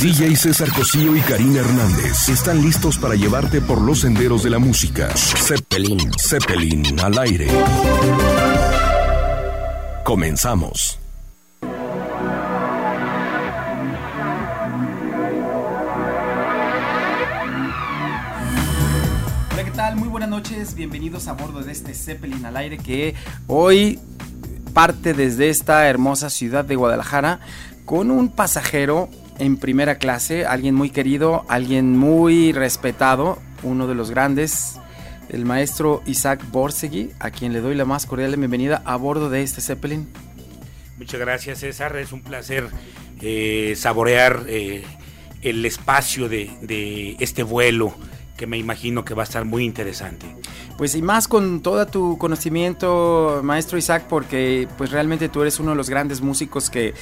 DJ César Cosío y Karina Hernández están listos para llevarte por los senderos de la música. Zeppelin, Zeppelin al aire. Comenzamos. Hola, ¿qué tal? Muy buenas noches. Bienvenidos a bordo de este Zeppelin al aire que hoy parte desde esta hermosa ciudad de Guadalajara con un pasajero en primera clase, alguien muy querido, alguien muy respetado, uno de los grandes, el maestro Isaac Borsegui, a quien le doy la más cordial bienvenida a bordo de este Zeppelin. Muchas gracias César, es un placer eh, saborear eh, el espacio de, de este vuelo que me imagino que va a estar muy interesante. Pues y más con todo tu conocimiento, maestro Isaac, porque pues realmente tú eres uno de los grandes músicos que eh,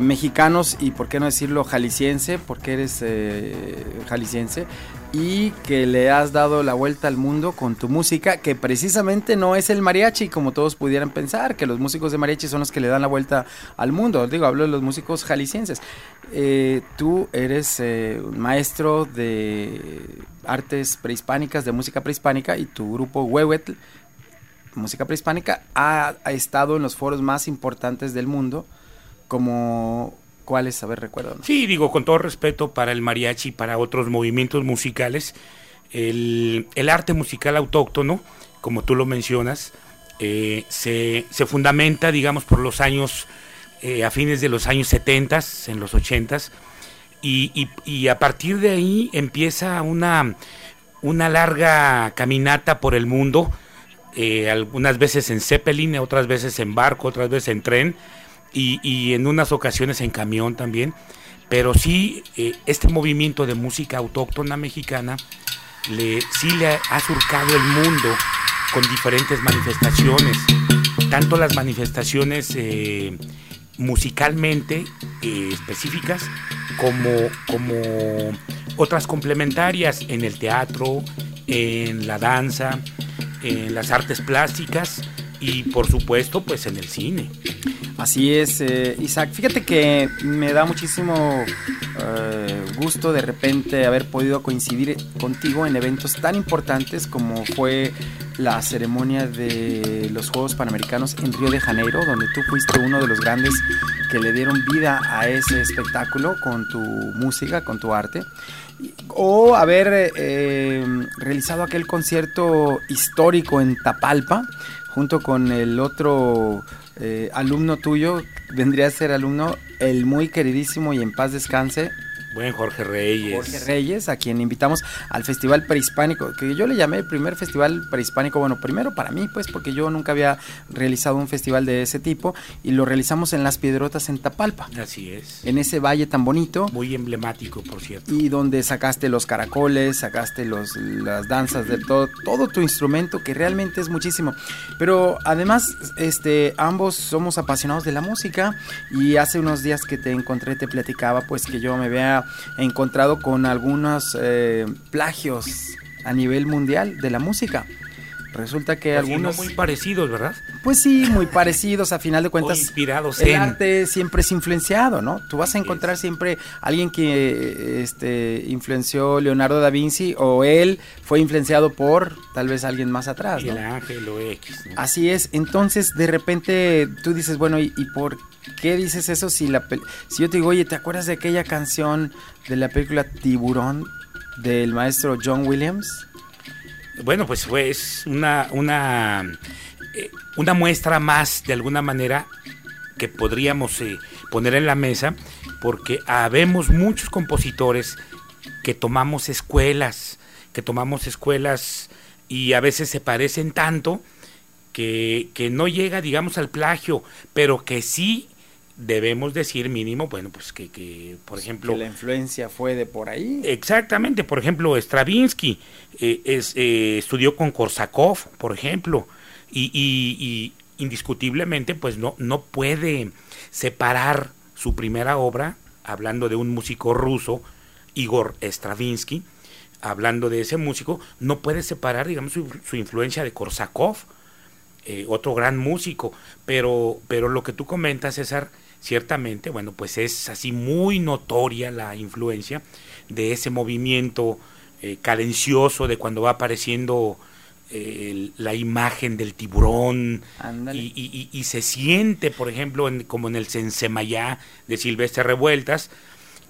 mexicanos y por qué no decirlo jalisciense, porque eres eh, jalisciense y que le has dado la vuelta al mundo con tu música, que precisamente no es el mariachi, como todos pudieran pensar, que los músicos de mariachi son los que le dan la vuelta al mundo. Digo, hablo de los músicos jaliscienses. Eh, tú eres eh, un maestro de artes prehispánicas, de música prehispánica, y tu grupo Huehuetl, música prehispánica, ha, estado en los foros más importantes del mundo como cuáles, a ver, recuerdo. Sí, digo, con todo respeto para el mariachi y para otros movimientos musicales, el, arte musical autóctono, como tú lo mencionas, eh, se, fundamenta, digamos, por los años, eh, a fines de los años 70, en los 80, y, y, a partir de ahí empieza una, una larga caminata por el mundo, eh, algunas veces en Zeppelin, otras veces en barco, otras veces en tren, y, en unas ocasiones en camión también. Pero sí, eh, este movimiento de música autóctona mexicana le, sí le ha surcado el mundo con diferentes manifestaciones, tanto las manifestaciones musicalmente eh, específicas como, como otras complementarias en el teatro, en la danza, en las artes plásticas y por supuesto pues en el cine. Así es, eh, Isaac. Fíjate que me da muchísimo eh, gusto de repente haber podido coincidir contigo en eventos tan importantes como fue la ceremonia de los Juegos Panamericanos en Río de Janeiro, donde tú fuiste uno de los grandes que le dieron vida a ese espectáculo con tu música, con tu arte o haber eh, realizado aquel concierto histórico en Tapalpa junto con el otro eh, alumno tuyo, vendría a ser alumno, el muy queridísimo y en paz descanse, Buen Jorge Reyes. Jorge Reyes, a quien invitamos al Festival Prehispánico, que yo le llamé el primer Festival Prehispánico, bueno, primero para mí, pues, porque yo nunca había realizado un festival de ese tipo, y lo realizamos en Las Piedrotas, en Tapalpa. Así es. En ese valle tan bonito. Muy emblemático, por cierto. Y donde sacaste los caracoles, sacaste los, las danzas de todo, todo tu instrumento, que realmente es muchísimo. Pero además, este, ambos somos apasionados de la música, y hace unos días que te encontré, te platicaba, pues, que yo me vea encontrado con algunos eh, plagios a nivel mundial de la música. Resulta que pues algunos muy parecidos, ¿verdad? Pues sí, muy parecidos. A final de cuentas, o inspirados el en... arte siempre es influenciado, ¿no? Tú vas a encontrar yes. siempre alguien que este, influenció Leonardo da Vinci o él fue influenciado por tal vez alguien más atrás, ¿no? El ángel o X. ¿no? Así es. Entonces, de repente tú dices, bueno, ¿y, y por qué dices eso si la si yo te digo, oye, ¿te acuerdas de aquella canción de la película Tiburón del maestro John Williams? Bueno, pues fue es una, una, eh, una muestra más, de alguna manera, que podríamos eh, poner en la mesa, porque habemos muchos compositores que tomamos escuelas, que tomamos escuelas y a veces se parecen tanto que, que no llega, digamos, al plagio, pero que sí debemos decir mínimo, bueno, pues que, que por ejemplo... Que la influencia fue de por ahí. Exactamente, por ejemplo, Stravinsky eh, es, eh, estudió con Korsakov, por ejemplo, y, y, y, indiscutiblemente pues no, no puede separar su primera obra, hablando de un músico ruso, Igor Stravinsky, hablando de ese músico, no puede separar, digamos, su, su influencia de Korsakov, eh, otro gran músico, pero, pero lo que tú comentas, César, ciertamente, bueno, pues es así muy notoria la influencia de ese movimiento eh, cadencioso de cuando va apareciendo eh, la imagen del tiburón y, se siente, por ejemplo, como en el Sensemayá de Silvestre Revueltas,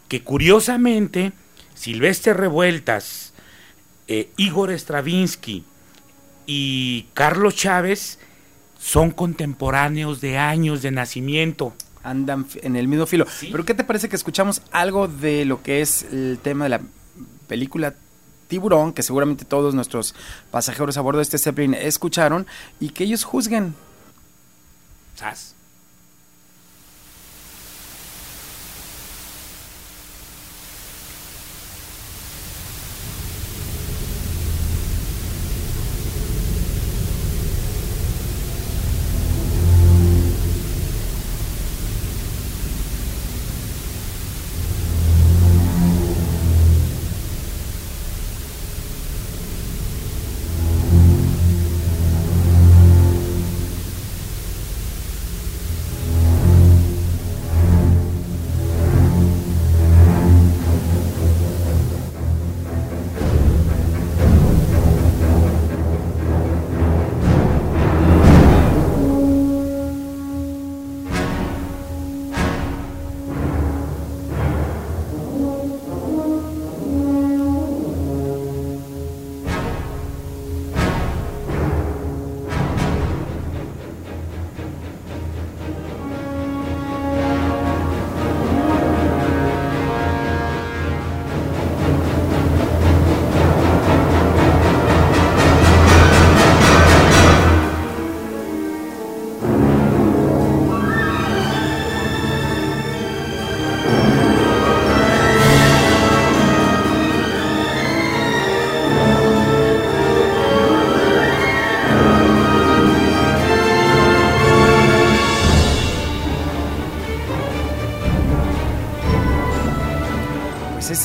que curiosamente Silvestre Revueltas, eh, Igor Stravinsky y Carlos Chávez son contemporáneos de años de nacimiento. Andan en el mismo filo. Pero ¿qué te parece que escuchamos algo de lo que es el tema de la película Tiburón, que seguramente todos nuestros pasajeros a bordo de este Zeppelin escucharon, y que ellos juzguen?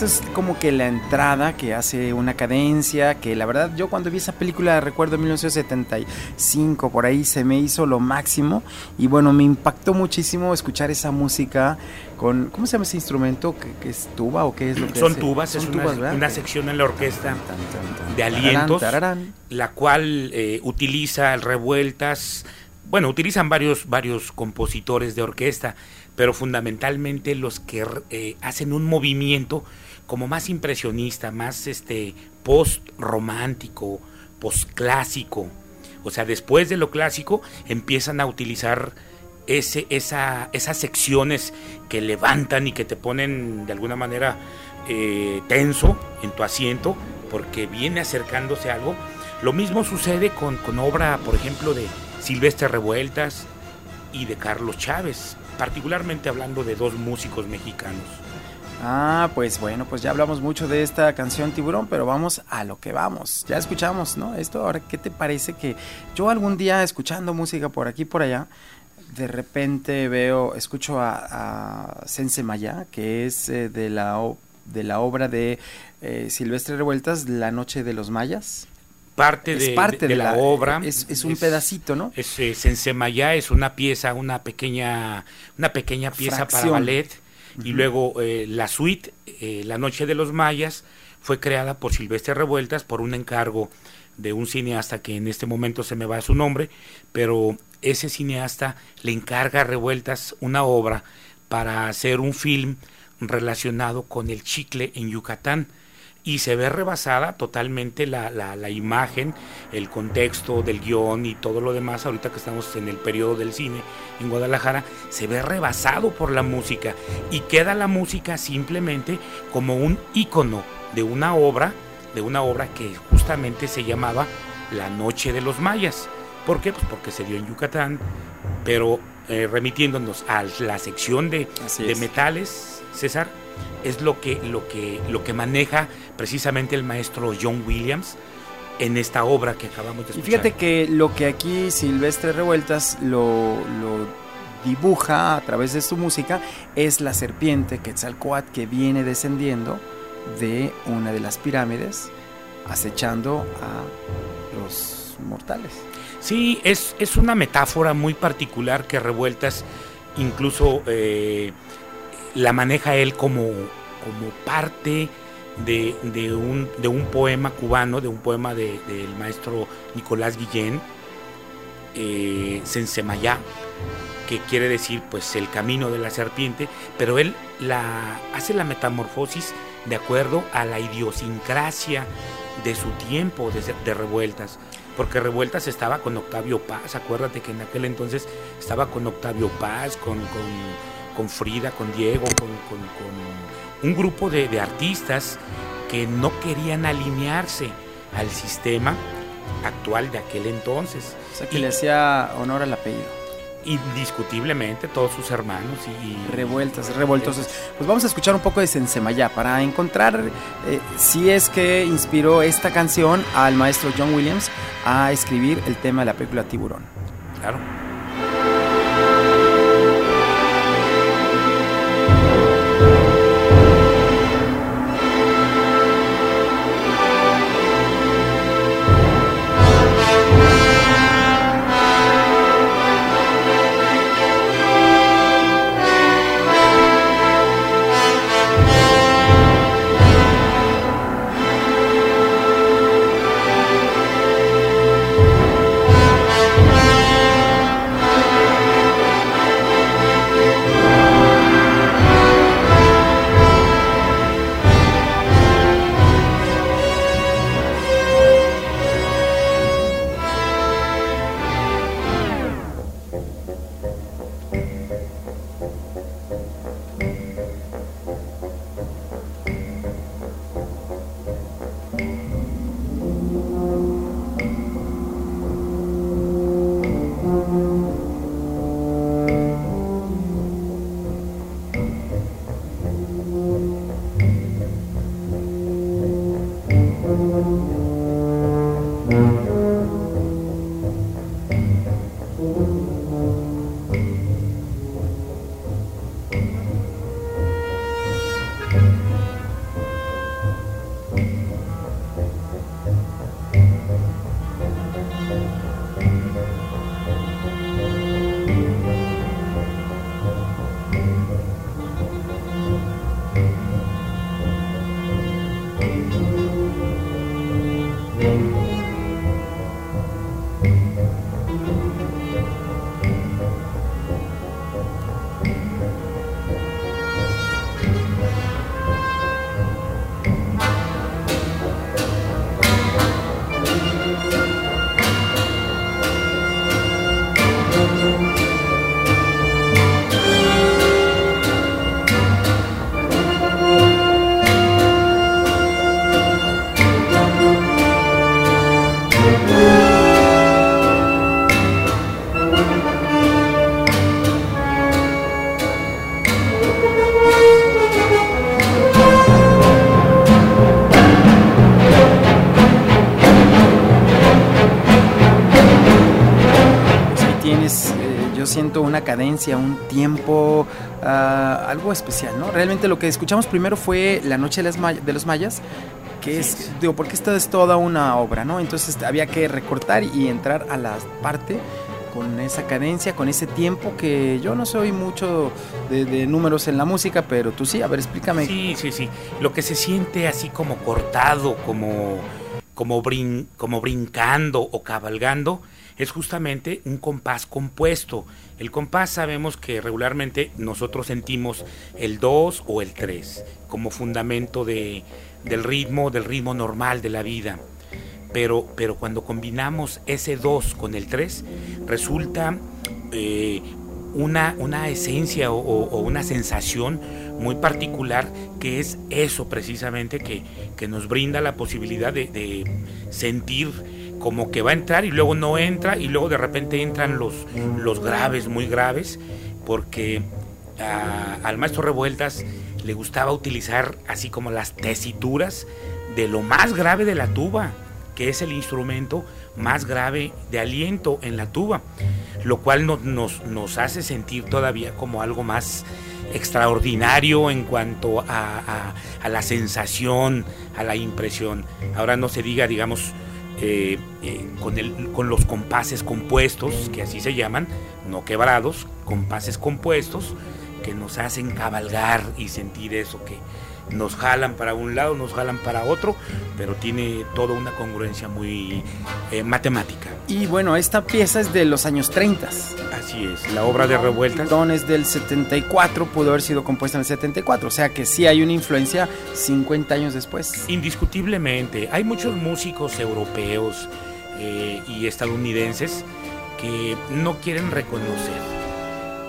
Es como que la entrada que hace una cadencia, que la verdad yo cuando vi esa película, recuerdo en 1975, por ahí se me hizo lo máximo y bueno, me impactó muchísimo escuchar esa música con, ¿cómo se llama ese instrumento? ¿Qué, es tuba o qué es lo que Son tubas, es una, sección en la orquesta de alientos, la cual eh, utiliza revueltas, bueno, utilizan varios, varios compositores de orquesta, pero fundamentalmente los que eh, hacen un movimiento como más impresionista, más este post romántico, post clásico. O sea, después de lo clásico empiezan a utilizar ese, esa, esas secciones que levantan y que te ponen de alguna manera eh, tenso en tu asiento porque viene acercándose algo. Lo mismo sucede con, con obra, por ejemplo, de Silvestre Revueltas y de Carlos Chávez, particularmente hablando de dos músicos mexicanos. Ah, pues bueno, pues ya hablamos mucho de esta canción Tiburón, pero vamos a lo que vamos. Ya escuchamos, ¿no? Esto, ahora, ¿qué te parece que yo algún día escuchando música por aquí por allá, de repente veo, escucho a, Sense Maya, que es eh, de, la, de la obra de eh, Silvestre Revueltas, La Noche de los Mayas? parte, de, parte de, la, obra. Es, un pedacito, ¿no? Es, es es una pieza, una pequeña, una pequeña pieza para ballet y luego eh, la suite, eh, La Noche de los Mayas, fue creada por Silvestre Revueltas por un encargo de un cineasta que en este momento se me va su nombre, pero ese cineasta le encarga a Revueltas una obra para hacer un film relacionado con el chicle en Yucatán y se ve rebasada totalmente la, la, imagen, el contexto del guion y todo lo demás, ahorita que estamos en el periodo del cine en Guadalajara, se ve rebasado por la música y queda la música simplemente como un icono de una obra, de una obra que justamente se llamaba La Noche de los Mayas. ¿Por qué? Pues porque se dio en Yucatán, pero eh, remitiéndonos a la sección de, de metales, César, es lo que, lo que, lo que maneja precisamente el maestro John Williams en esta obra que acabamos de escuchar. Y fíjate que lo que aquí Silvestre Revueltas lo, dibuja a través de su música es la serpiente Quetzalcoatl que viene descendiendo de una de las pirámides acechando a los mortales. Sí, es, es una metáfora muy particular que Revueltas incluso eh, la maneja él como, como parte de, un, de, un, poema cubano, de un poema del maestro Nicolás Guillén, eh, que quiere decir pues el camino de la serpiente, pero él la, hace la metamorfosis de acuerdo a la idiosincrasia de su tiempo de, revueltas. Porque Revueltas estaba con Octavio Paz, acuérdate que en aquel entonces estaba con Octavio Paz, con, con, Frida, con Diego, con, un grupo de, de artistas que no querían alinearse al sistema actual de aquel entonces. O sea, que le hacía honor al apellido indiscutiblemente todos sus hermanos y revueltas, revoltosos. Pues vamos a escuchar un poco de Sensemayá para encontrar eh, si es que inspiró esta canción al maestro John Williams a escribir el tema de la película Tiburón. Claro. Una cadencia, un tiempo, ah, algo especial, ¿no? Realmente lo que escuchamos primero fue La Noche de, las de los Mayas, que es, digo, porque esta es toda una obra, ¿no? Entonces había que recortar y entrar a la parte con esa cadencia, con ese tiempo que yo no soy mucho de, números en la música, pero tú sí, a ver, explícame. Sí, sí, sí. Lo que se siente así como cortado, como, como, como brincando o cabalgando, es justamente un compás compuesto. El compás sabemos que regularmente nosotros sentimos el 2 o el 3 como fundamento de, del ritmo, del ritmo normal de la vida. Pero, pero cuando combinamos ese 2 con el 3, resulta eh, una, una, esencia o, una sensación muy particular que es eso precisamente que, que nos brinda la posibilidad de, de sentir como que va a entrar y luego no entra y luego de repente entran los, los graves, muy graves, porque al maestro Revueltas le gustaba utilizar así como las tesituras de lo más grave de la tuba, que es el instrumento más grave de aliento en la tuba, lo cual nos, nos, hace sentir todavía como algo más extraordinario en cuanto a, a, a, la sensación, a la impresión. Ahora no se diga, digamos, eh, eh, con, el, con los compases compuestos, que así se llaman, no quebrados, compases compuestos, que nos hacen cabalgar y sentir eso que nos jalan para un lado, nos jalan para otro, pero tiene toda una congruencia muy eh, matemática. Y bueno, esta pieza es de los años 30. Así es, la obra de Revueltas. Don es del 74, pudo haber sido compuesta en el 74, o sea que sí hay una influencia 50 años después. Indiscutiblemente, hay muchos músicos europeos eh, y estadounidenses que no quieren reconocer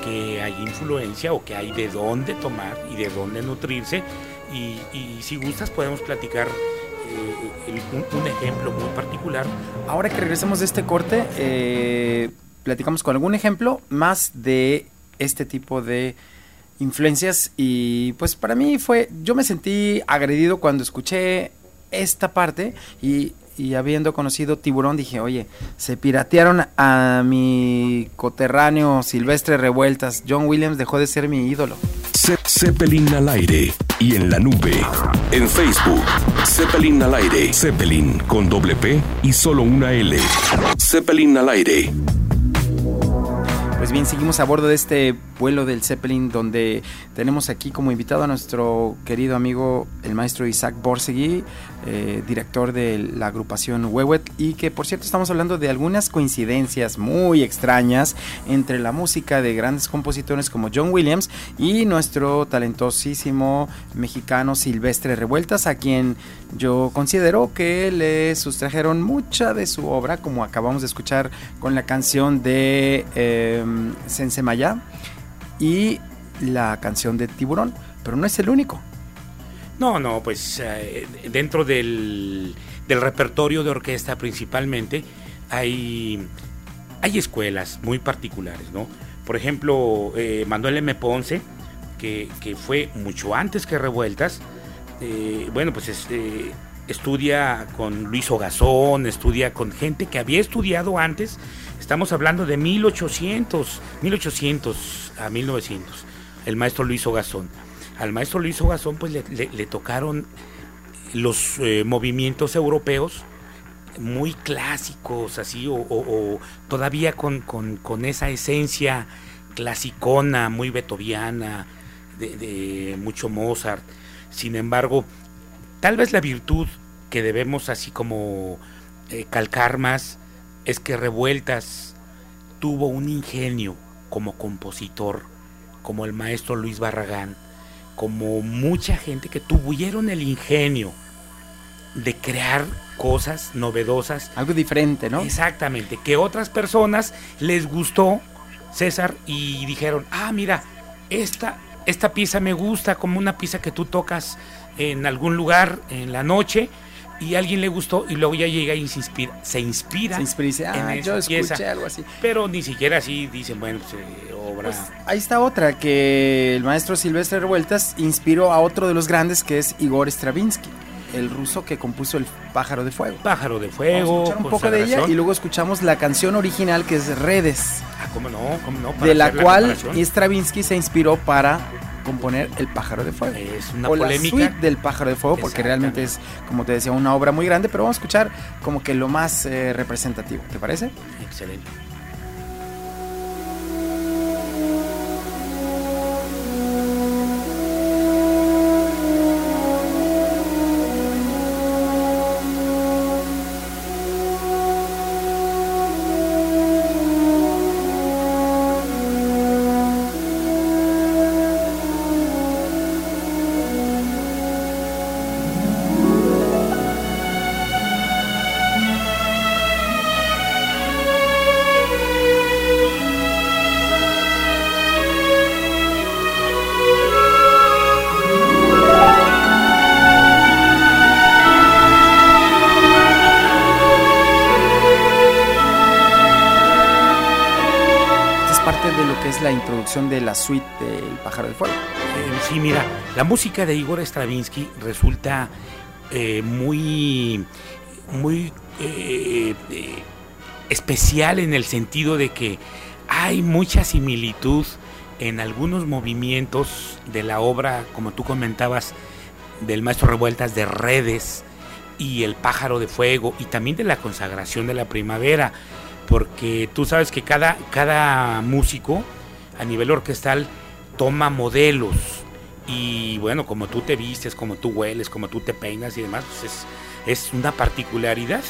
que hay influencia o que hay de dónde tomar y de dónde nutrirse y, si gustas podemos platicar eh, un, ejemplo muy particular. Ahora que regresemos de este corte, eh, platicamos con algún ejemplo más de este tipo de influencias y pues para mí fue, yo me sentí agredido cuando escuché esta parte y y habiendo conocido Tiburón dije, oye, se piratearon a mi coterráneo Silvestre Revueltas. John Williams dejó de ser mi ídolo. Zeppelin al aire y en la nube. En Facebook, Zeppelin al aire. Zeppelin con doble P y solo una L. Zeppelin al aire. Pues bien, seguimos a bordo de este vuelo del Zeppelin donde tenemos aquí como invitado a nuestro querido amigo el maestro Isaac Borsegui, eh, director de la agrupación Wewet y que por cierto estamos hablando de algunas coincidencias muy extrañas entre la música de grandes compositores como John Williams y nuestro talentosísimo mexicano Silvestre Revueltas a quien yo considero que le sustrajeron mucha de su obra como acabamos de escuchar con la canción de eh, Sense Maya y la canción de Tiburón, pero no es el único. No, no, pues eh, dentro del, repertorio de orquesta principalmente hay, hay escuelas muy particulares, ¿no? Por ejemplo, eh, Manuel M. Ponce, que, fue mucho antes que Revueltas, eh, bueno, pues estudia con Luis Ogazón, estudia con gente que había estudiado antes, estamos hablando de 1800, 1800 a 1900, el maestro Luis Ogazón al maestro Luis Ogazón pues le, tocaron los eh, movimientos europeos muy clásicos, así, o, todavía con, esa esencia clasicona, muy beethoviana, de, mucho Mozart. Sin embargo, tal vez la virtud que debemos así como eh, calcar más es que Revueltas tuvo un ingenio como compositor, como el maestro Luis Barragán, como mucha gente que tuvieron el ingenio de crear cosas novedosas. Algo diferente, ¿no? Exactamente, que otras personas les gustó, César, y dijeron, ah, mira, esta, esta pieza me gusta como una pieza que tú tocas en algún lugar en la noche y a alguien le gustó y luego ya llega y se inspira. Se inspira. Se inspira ah, yo escuché algo así. Pero ni siquiera así dicen, bueno, pues, eh, obra. Pues, ahí está otra, que el maestro Silvestre Revueltas inspiró a otro de los grandes que es Igor Stravinsky. El ruso que compuso el Pájaro de Fuego. Pájaro de Fuego. Vamos a escuchar un poco de ella y luego escuchamos la canción original que es Redes. Ah, cómo no, cómo no. de la cual Stravinsky se inspiró para componer El pájaro de fuego. Es una o polémica. La suite del pájaro de fuego, porque realmente es, como te decía, una obra muy grande, pero vamos a escuchar como que lo más eh, representativo. ¿Te parece? Excelente. Pájaro de Fuego. Eh, sí, mira, la música de Igor Stravinsky resulta eh, muy, muy eh, especial en el sentido de que hay mucha similitud en algunos movimientos de la obra, como tú comentabas, del maestro Revueltas de Redes, y el pájaro de fuego y también de la consagración de la primavera, porque tú sabes que cada, cada músico a nivel orquestal toma modelos y bueno, como tú te vistes, como tú hueles, como tú te peinas y demás, pues es, es una particularidad.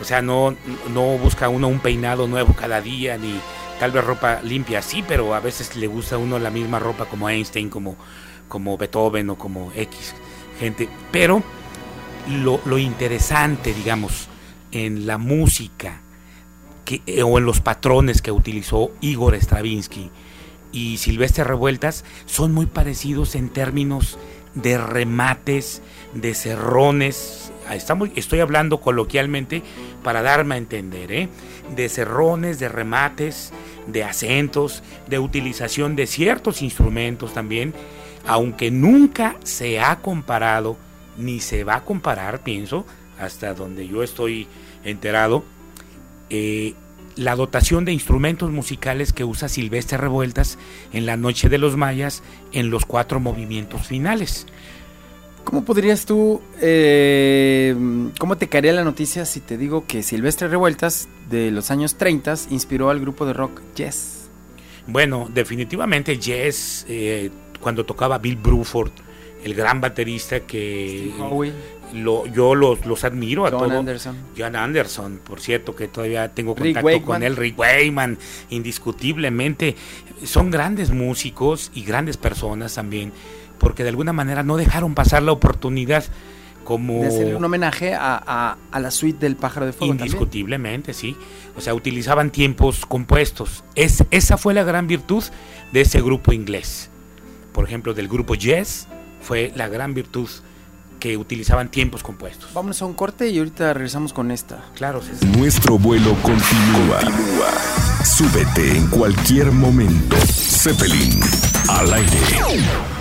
O sea, no, no busca uno un peinado nuevo cada día, ni tal vez ropa limpia, sí, pero a veces le gusta a uno la misma ropa como Einstein, como, como Beethoven o como X gente. Pero lo, lo interesante, digamos, en la música que, eh, o en los patrones que utilizó Igor Stravinsky y Silvestre Revueltas son muy parecidos en términos de remates, de cerrones. Estamos, estoy hablando coloquialmente para darme a entender, ¿eh? de cerrones, de remates, de acentos, de utilización de ciertos instrumentos también, aunque nunca se ha comparado, ni se va a comparar, pienso, hasta donde yo estoy enterado, eh, la dotación de instrumentos musicales que usa Silvestre Revueltas en La Noche de los Mayas en los cuatro movimientos finales. ¿Cómo podrías tú, eh, cómo te caería la noticia si te digo que Silvestre Revueltas de los años 30 inspiró al grupo de rock Yes? Bueno, definitivamente Yes, eh, cuando tocaba Bill Bruford, el gran baterista que lo, yo los, los admiro a John Anderson. John Anderson, por cierto, que todavía tengo contacto con él, Rick Wayman, indiscutiblemente. Son grandes músicos y grandes personas también, porque de alguna manera no dejaron pasar la oportunidad como... De hacerle un homenaje a, a, la suite del Pájaro de Fuego. Indiscutiblemente, sí. O sea, utilizaban tiempos compuestos. Es, esa fue la gran virtud de ese grupo inglés. Por ejemplo, del grupo Yes, fue la gran virtud que utilizaban tiempos compuestos. Vámonos a un corte y ahorita regresamos con esta. Claro, Nuestro vuelo continúa. Súbete en cualquier momento. Zeppelin al aire.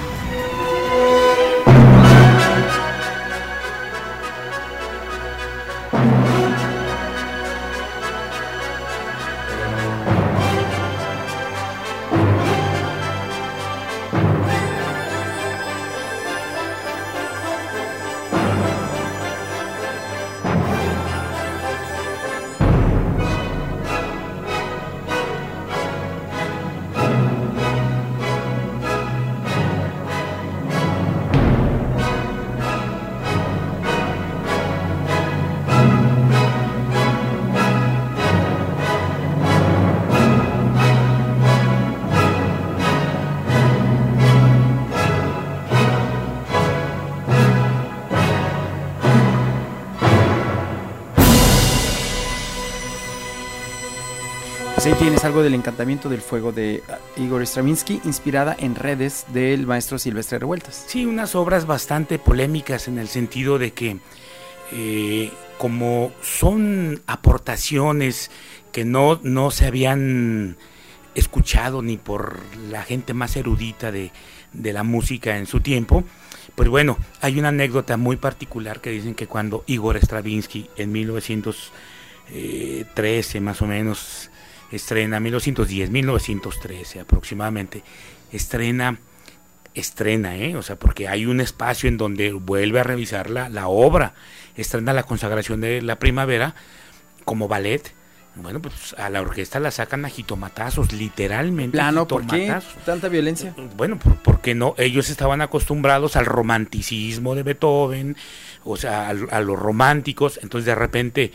Pues tienes algo del encantamiento del fuego de ah, Igor Stravinsky, inspirada en redes del maestro Silvestre Revueltas. Sí, unas obras bastante polémicas en el sentido de que eh, como son aportaciones que no, no se habían escuchado ni por la gente más erudita de, de la música en su tiempo, pues bueno, hay una anécdota muy particular que dicen que cuando Igor Stravinsky en 1913 más o menos estrena 1910, 1913 aproximadamente, estrena, estrena, ¿eh? o sea, porque hay un espacio en donde vuelve a revisar la, la obra, estrena la consagración de la primavera como ballet, bueno, pues a la orquesta la sacan a jitomatazos, literalmente. Plano, ¿por qué tanta violencia? Bueno, porque no, ellos estaban acostumbrados al romanticismo de Beethoven, o sea, a, a los románticos, entonces de repente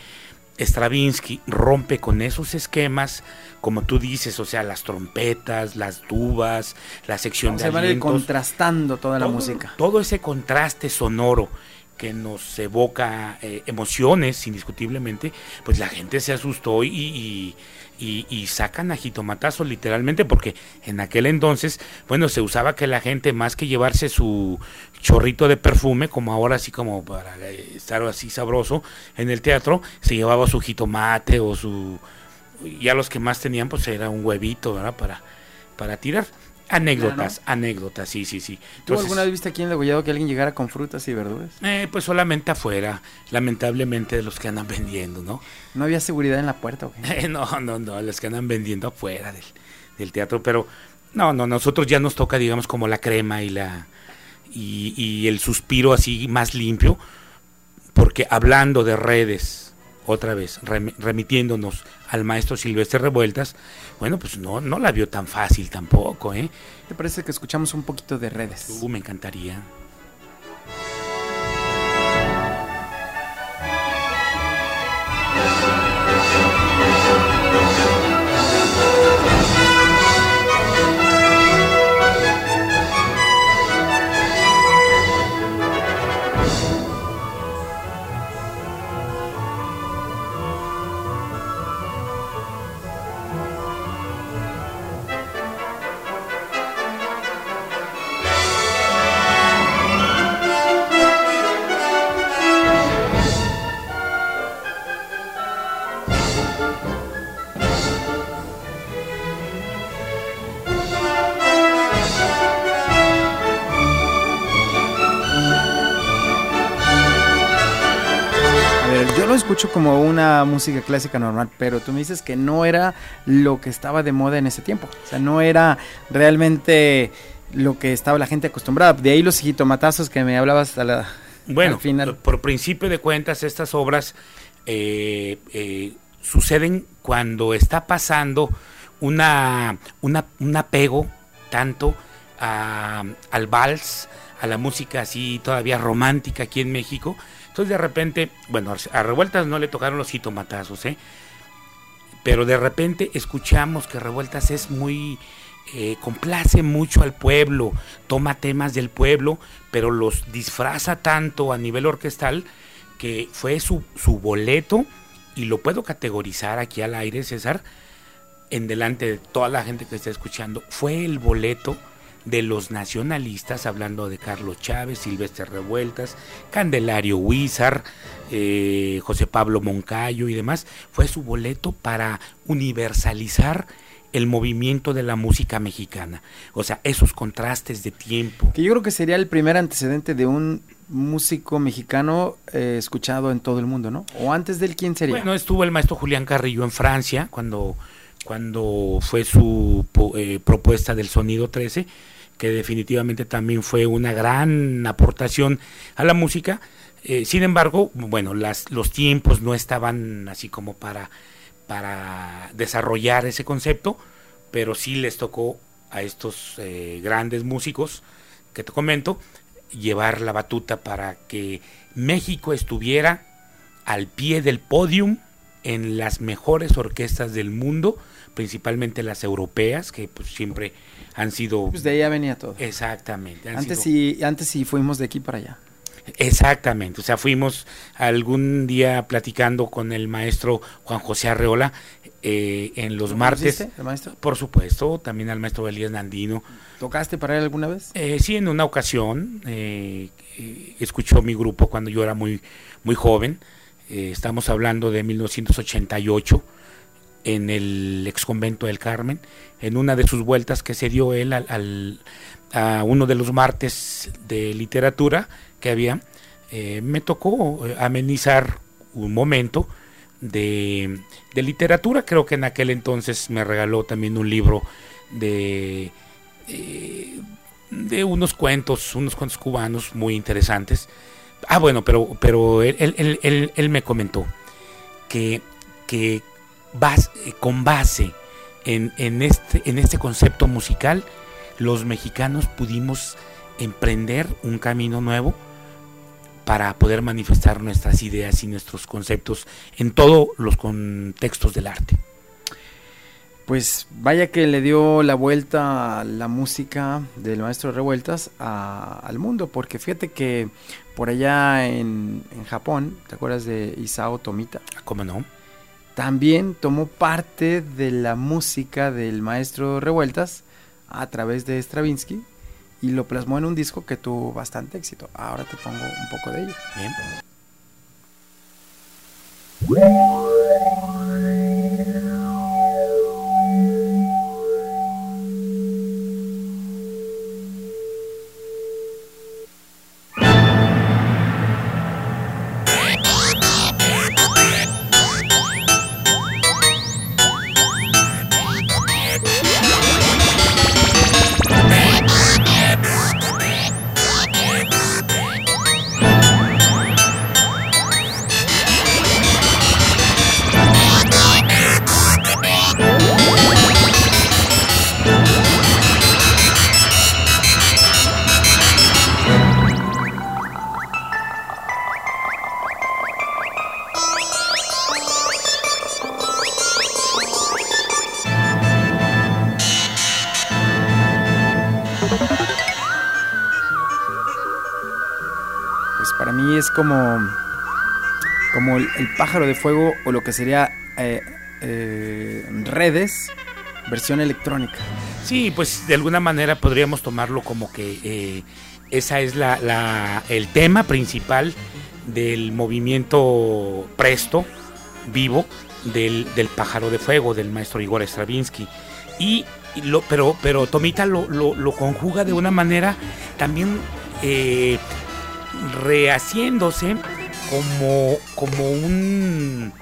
Stravinsky rompe con esos esquemas, como tú dices, o sea, las trompetas, las tubas, la sección de se Se contrastando toda la música. Todo ese contraste sonoro que nos evoca eh, emociones, indiscutiblemente, pues la gente se asustó y, y, sacan a jitomatazo literalmente, porque en aquel entonces, bueno, se usaba que la gente más que llevarse su chorrito de perfume, como ahora así como para eh, estar así sabroso en el teatro, se llevaba su jitomate o su... Ya los que más tenían, pues era un huevito, ¿verdad? Para, para tirar. Anécdotas, anécdotas, sí, sí, sí. ¿Tú alguna vez viste aquí en Degollado que alguien llegara con frutas y verduras? Eh, pues solamente afuera, lamentablemente de los que andan vendiendo, ¿no? ¿No había seguridad en la puerta o qué? no, no, no, los que andan vendiendo afuera del, del, teatro, pero no, no, nosotros ya nos toca, digamos, como la crema y la y, y el suspiro así más limpio, porque hablando de redes, otra vez, remitiéndonos al maestro Silvestre Revueltas, bueno, pues no, no la vio tan fácil tampoco, ¿eh? Me parece que escuchamos un poquito de redes. Uh, me encantaría. Escucho como una música clásica normal, pero tú me dices que no era lo que estaba de moda en ese tiempo. O sea, no era realmente lo que estaba la gente acostumbrada. De ahí los jitomatazos que me hablabas a la, bueno, al final. Por principio de cuentas, estas obras eh, eh, suceden cuando está pasando una, un apego tanto al vals, a la música así todavía romántica aquí en México, entonces de repente, bueno, a Revueltas no le tocaron los jitomatazos, ¿eh? Pero de repente escuchamos que Revueltas es muy... Eh, complace mucho al pueblo, toma temas del pueblo, pero los disfraza tanto a nivel orquestal que fue su, su boleto, y lo puedo categorizar aquí al aire, César, en delante de toda la gente que está escuchando, fue el boleto de los nacionalistas, hablando de Carlos Chávez, Silvestre Revueltas, Candelario Huizar, eh, José Pablo Moncayo y demás, fue su boleto para universalizar el movimiento de la música mexicana. O sea, esos contrastes de tiempo. Que yo creo que sería el primer antecedente de un músico mexicano eh, escuchado en todo el mundo, ¿no? O antes del quién sería. Bueno, estuvo el maestro Julián Carrillo en Francia cuando cuando fue su eh, propuesta del sonido 13, que definitivamente también fue una gran aportación a la música. Eh, sin embargo, bueno, las, los tiempos no estaban así como para, para desarrollar ese concepto, pero sí les tocó a estos eh, grandes músicos que te comento llevar la batuta para que México estuviera al pie del podium en las mejores orquestas del mundo, principalmente las europeas, que pues siempre han sido... Pues de allá venía todo. Exactamente. Antes, sí, antes sí fuimos de aquí para allá. Exactamente, o sea, fuimos algún día platicando con el maestro Juan José Arreola eh, en los martes. el maestro? Por supuesto, también al maestro Elías Nandino. ¿Tocaste para él alguna vez? Eh, sí, en una ocasión. Eh, escuchó mi grupo cuando yo era muy, muy joven. Eh, estamos hablando de 1988 en el ex convento del Carmen, en una de sus vueltas que se dio él al, a uno de los martes de literatura que había, eh, me tocó eh, amenizar un momento de, de, literatura. Creo que en aquel entonces me regaló también un libro de, de unos cuentos, unos cuentos cubanos muy interesantes. Ah, bueno, pero, pero él, me comentó que, que con base en, en, este, en este concepto musical, los mexicanos pudimos emprender un camino nuevo para poder manifestar nuestras ideas y nuestros conceptos en todos los contextos del arte. Pues vaya que le dio la vuelta la música del maestro Revueltas al mundo, porque fíjate que por allá en, Japón, ¿te acuerdas de Isao Tomita? ¿Cómo no? También tomó parte de la música del maestro Revueltas a través de Stravinsky y lo plasmó en un disco que tuvo bastante éxito. Ahora te pongo un poco de ello. Bien. Es como, como el, pájaro de fuego o lo que sería eh, eh, redes, versión electrónica. Sí, pues de alguna manera podríamos tomarlo como que eh, esa es la, el tema principal del movimiento presto, vivo, del, pájaro de fuego del maestro Igor Stravinsky. Y, lo, pero, pero Tomita lo, lo, conjuga de una manera también eh, rehaciéndose como, como un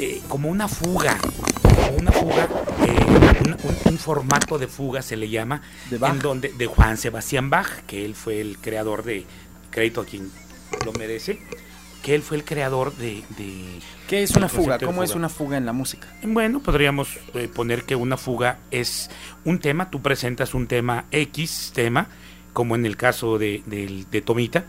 eh, como una fuga, como una fuga, eh, un, formato de fuga se le llama, en donde de Juan Sebastián Bach, que él fue el creador de crédito a quien lo merece, que él fue el creador de, ¿Qué es una fuga? ¿Cómo es una fuga en la música? Bueno, podríamos eh, poner que una fuga es un tema, tú presentas un tema X tema, como en el caso de, de Tomita,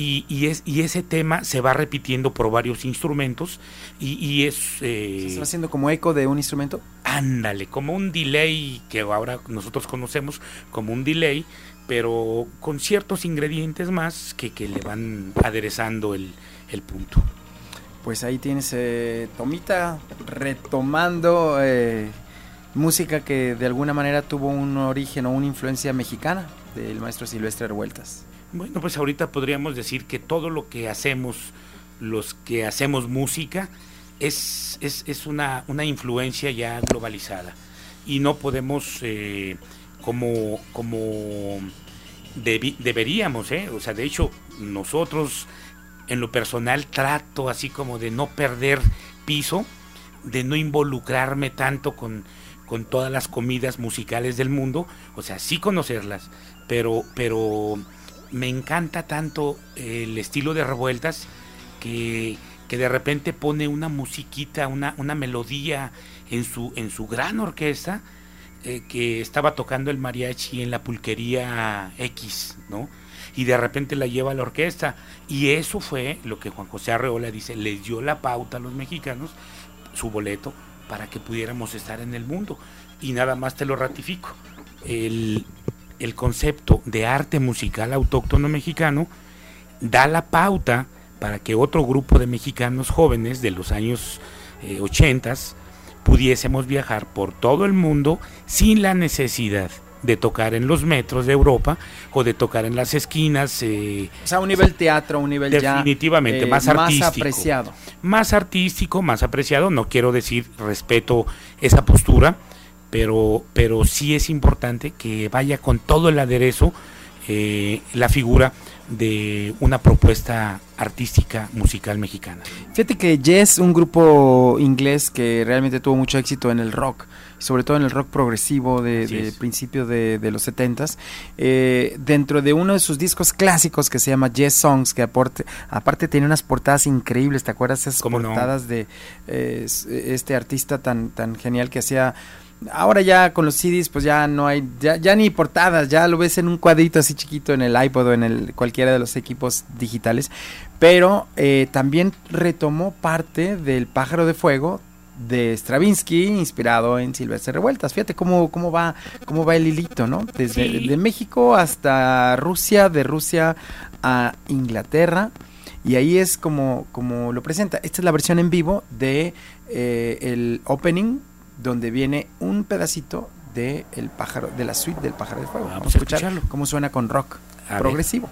y, es, y ese tema se va repitiendo por varios instrumentos y, es... Eh, ¿Se está haciendo como eco de un instrumento? Ándale, como un delay que ahora nosotros conocemos como un delay, pero con ciertos ingredientes más que, que le van aderezando el, punto. Pues ahí tienes eh, Tomita retomando eh, música que de alguna manera tuvo un origen o una influencia mexicana del maestro Silvestre Revueltas. Bueno, pues ahorita podríamos decir que todo lo que hacemos, los que hacemos música, es, es, una, una, influencia ya globalizada. Y no podemos, eh, como, como deberíamos, ¿eh? o sea, de hecho, nosotros en lo personal trato así como de no perder piso, de no involucrarme tanto con, con todas las comidas musicales del mundo, o sea, sí conocerlas, pero, pero me encanta tanto el estilo de revueltas que, de repente pone una musiquita, una, una melodía en su, en su gran orquesta eh, que estaba tocando el mariachi en la pulquería X, ¿no? Y de repente la lleva a la orquesta. Y eso fue lo que Juan José Arreola dice, les dio la pauta a los mexicanos, su boleto, para que pudiéramos estar en el mundo. Y nada más te lo ratifico. El, el concepto de arte musical autóctono mexicano da la pauta para que otro grupo de mexicanos jóvenes de los años 80 eh, pudiésemos viajar por todo el mundo sin la necesidad de tocar en los metros de Europa o de tocar en las esquinas. Eh, o sea, un nivel teatro, un nivel definitivamente ya, más artístico. Más apreciado. Más artístico, más apreciado. No quiero decir respeto esa postura, pero, pero sí es importante que vaya con todo el aderezo eh, la figura de una propuesta artística musical mexicana. Fíjate que Yes, un grupo inglés que realmente tuvo mucho éxito en el rock, sobre todo en el rock progresivo de, principios de, los 70 eh, dentro de uno de sus discos clásicos que se llama Yes Songs, que aparte tiene unas portadas increíbles, ¿te acuerdas esas portadas de eh, este artista tan, tan genial que hacía Ahora ya con los CDs pues ya no hay, ya, ni portadas, ya lo ves en un cuadrito así chiquito en el iPod o en el, cualquiera de los equipos digitales. Pero eh, también retomó parte del pájaro de fuego de Stravinsky, inspirado en Silvestre Revueltas. Fíjate cómo, cómo va, cómo va el hilito, ¿no? Desde de México hasta Rusia, de Rusia a Inglaterra. Y ahí es como, como lo presenta. Esta es la versión en vivo de eh, el opening donde viene un pedacito de el pájaro, de la suite del pájaro de fuego. Vamos, a escucharlo. Cómo suena con rock progresivo.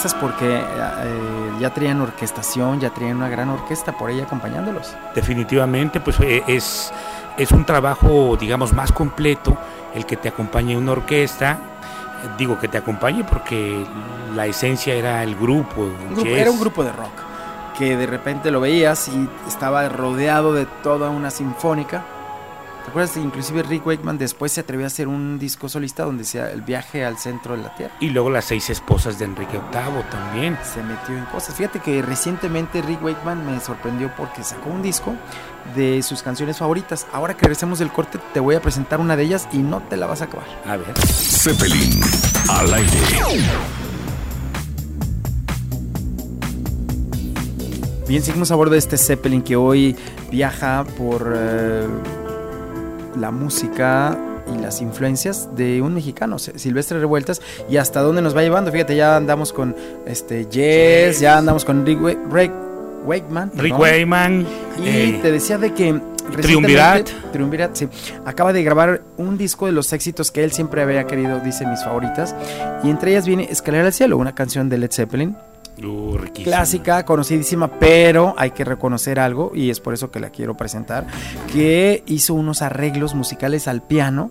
Que vanguardistas porque eh, ya traían orquestación, ya traían una gran orquesta por ahí acompañándolos. Definitivamente, pues eh, es, es un trabajo, digamos, más completo el que te acompañe una orquesta. Digo que te acompañe porque la esencia era el grupo. era un grupo de rock que de repente lo veías y estaba rodeado de toda una sinfónica ¿Te acuerdas? Inclusive Rick Wakeman después se atrevió a hacer un disco solista donde decía el viaje al centro de la Tierra. Y luego las seis esposas de Enrique VIII también. Se metió en cosas. Fíjate que recientemente Rick Wakeman me sorprendió porque sacó un disco de sus canciones favoritas. Ahora que regresemos del corte te voy a presentar una de ellas y no te la vas a acabar. A ver. Zeppelin al aire. Bien, seguimos a bordo de este Zeppelin que hoy viaja por... Eh, la música y las influencias de un mexicano, Silvestre Revueltas, y hasta dónde nos va llevando. Fíjate, ya andamos con este Jess, ya andamos con Rick, Wakeman. Rick Wakeman. Y eh, te decía de que Triunvirat. Triunvirat, sí. Acaba de grabar un disco de los éxitos que él siempre había querido, dice mis favoritas. Y entre ellas viene Escalera al Cielo, una canción de Led Zeppelin Uh, clásica, conocidísima, pero hay que reconocer algo, y es por eso que la quiero presentar, que hizo unos arreglos musicales al piano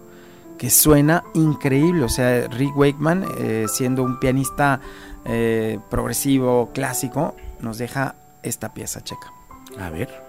que suena increíble. O sea, Rick Wakeman, eh, siendo un pianista eh, progresivo, clásico, nos deja esta pieza checa. A ver.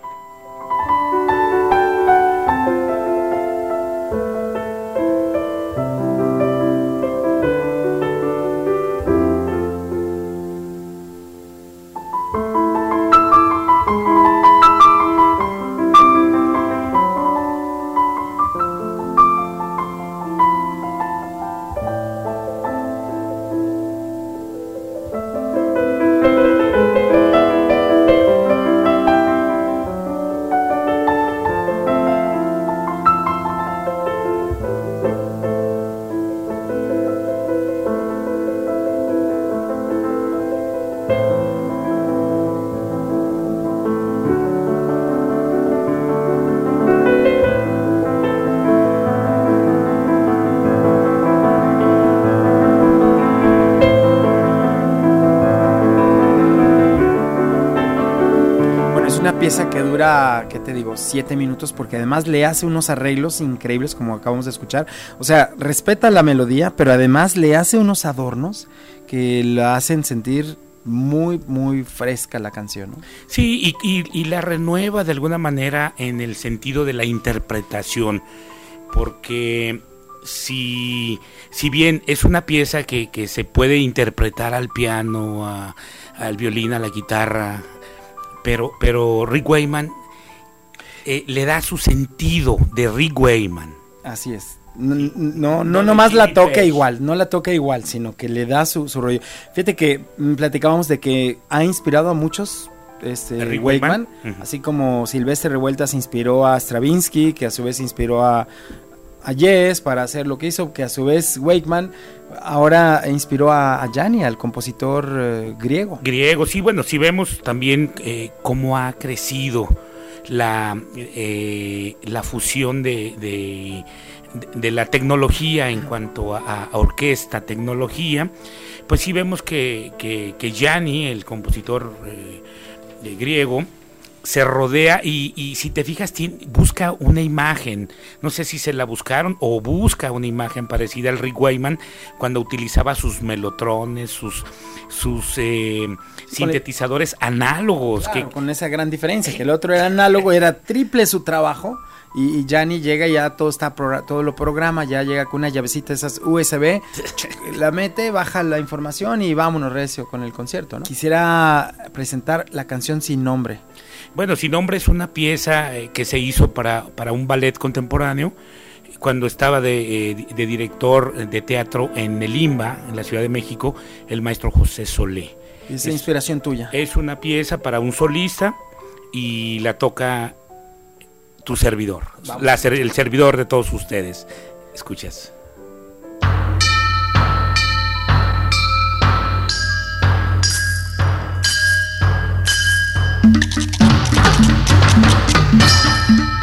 Te digo? Siete minutos, porque además le hace unos arreglos increíbles, como acabamos de escuchar. O sea, respeta la melodía, pero además le hace unos adornos que la hacen sentir muy, muy fresca la canción. Sí, y, la renueva de alguna manera en el sentido de la interpretación, porque si, si bien es una pieza que, que se puede interpretar al piano, al violín, a la guitarra, pero, pero Rick Wayman eh, le da su sentido de Rick Wayman. Así es. No, no, no, más la toca igual, no la toca igual, sino que le da su, su rollo. Fíjate que mm, platicábamos de que ha inspirado a muchos este, Rick Wakeman, así como Silvestre Revueltas inspiró a Stravinsky, que a su vez inspiró a, a Yes para hacer lo que hizo, que a su vez Wakeman ahora inspiró a, a Gianni, al compositor eh, griego. Griego, sí, bueno, sí vemos también eh, cómo ha crecido la, eh, la fusión de, de, la tecnología en cuanto a, orquesta, tecnología, pues sí vemos que, que, Gianni, el compositor griego, se rodea y, si te fijas busca una imagen, no sé si se la buscaron o busca una imagen parecida al Rick Wayman cuando utilizaba sus melotrones, sus, sus eh, sintetizadores análogos. que, con esa gran diferencia, que el otro era análogo, era triple su trabajo y, Yanni llega ya todo está todo lo programa, ya llega con una llavecita esas USB, la mete, baja la información y vámonos recio con el concierto, ¿no? Quisiera presentar la canción Sin Nombre. Bueno, Sin Nombre es una pieza eh, que se hizo para, para un ballet contemporáneo cuando estaba de, eh, de, director de teatro en el IMBA, en la Ciudad de México, el maestro José Solé. Es, es inspiración tuya. Es una pieza para un solista y la toca tu servidor, el servidor de todos ustedes. Escuchas. Pues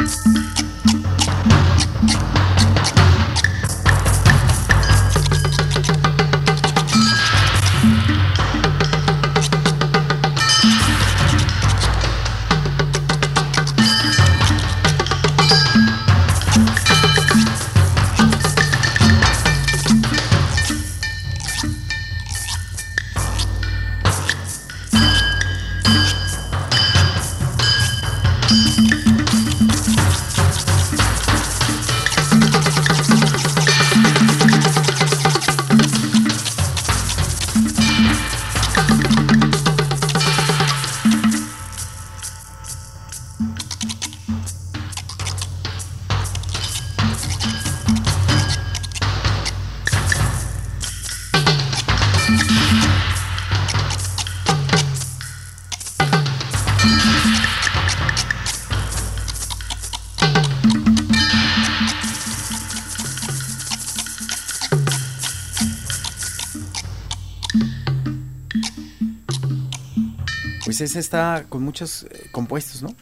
Ese está con muchos eh, compuestos, ¿no?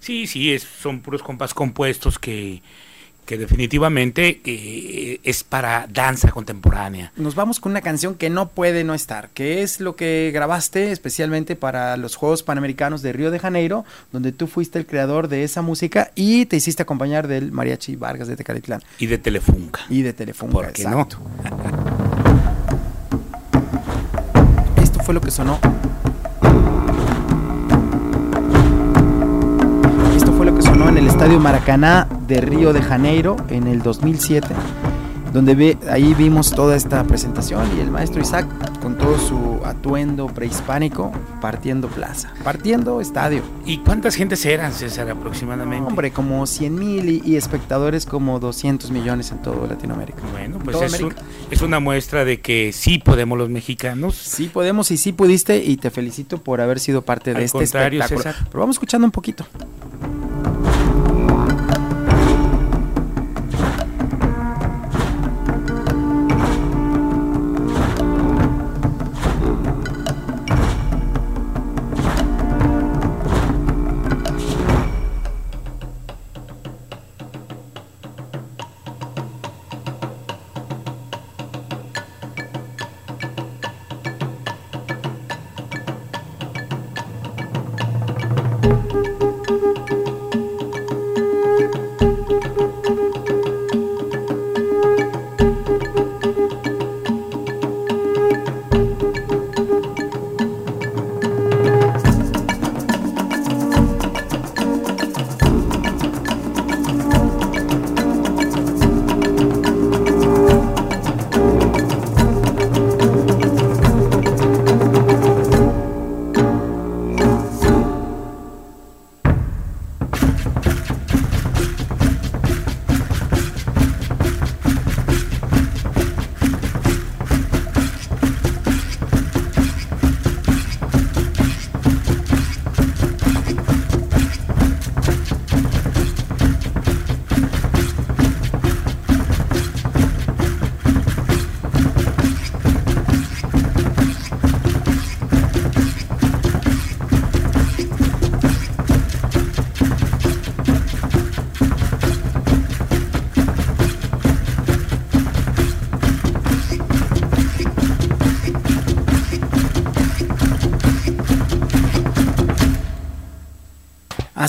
Sí, sí, es, son puros compás compuestos que, que definitivamente eh, es para danza contemporánea. Nos vamos con una canción que no puede no estar, que es lo que grabaste especialmente para los Juegos Panamericanos de Río de Janeiro, donde tú fuiste el creador de esa música y te hiciste acompañar del Mariachi Vargas de Tecalitlán. Y de Telefunca. Y de Telefunca, ¿Por qué no? Esto fue lo que sonó en el Estadio Maracaná de Río de Janeiro en el 2007, donde ve, ahí vimos toda esta presentación y el maestro Isaac con todo su atuendo prehispánico partiendo plaza, partiendo estadio. ¿Y cuántas gentes eran, César, aproximadamente? hombre, como 100 mil y, espectadores como 200 millones en todo Latinoamérica. Bueno, pues es, es, una muestra de que sí podemos los mexicanos. Sí podemos y sí pudiste y te felicito por haber sido parte de este espectáculo. Pero vamos escuchando un poquito.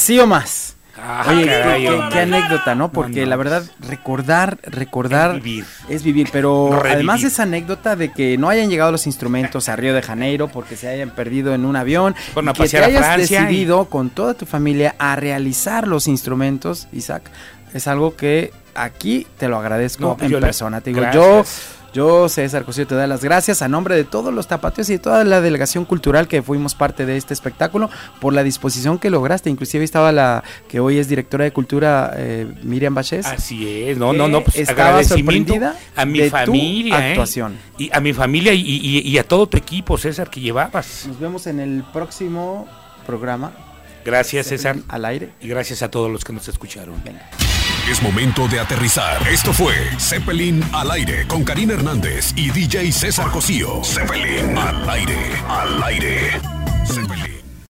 Así o más. Ah, Oye, qué, anécdota, ¿no? Porque la verdad, recordar, recordar es vivir. Es vivir pero además esa anécdota de que no hayan llegado los instrumentos a Río de Janeiro porque se hayan perdido en un avión, y que te hayas decidido con toda tu familia a realizar los instrumentos, Isaac, es algo que aquí te lo agradezco en persona. Te digo, yo yo, César Cosío, te doy las gracias a nombre de todos los tapateos y de toda la delegación cultural que fuimos parte de este espectáculo por la disposición que lograste. Inclusive estaba la que hoy es directora de cultura, eh, Miriam Baches. Así es, no, no, no, pues estaba sorprendida a mi familia, ¿eh? actuación. Y a mi familia y, a todo tu equipo, César, que llevabas. Nos vemos en el próximo programa. Gracias, César. Al aire. Y gracias a todos los que nos escucharon. Venga. Es momento de aterrizar. Esto fue Zeppelin al aire con Karina Hernández y DJ César Cosío. Zeppelin al aire, al aire. Zeppelin.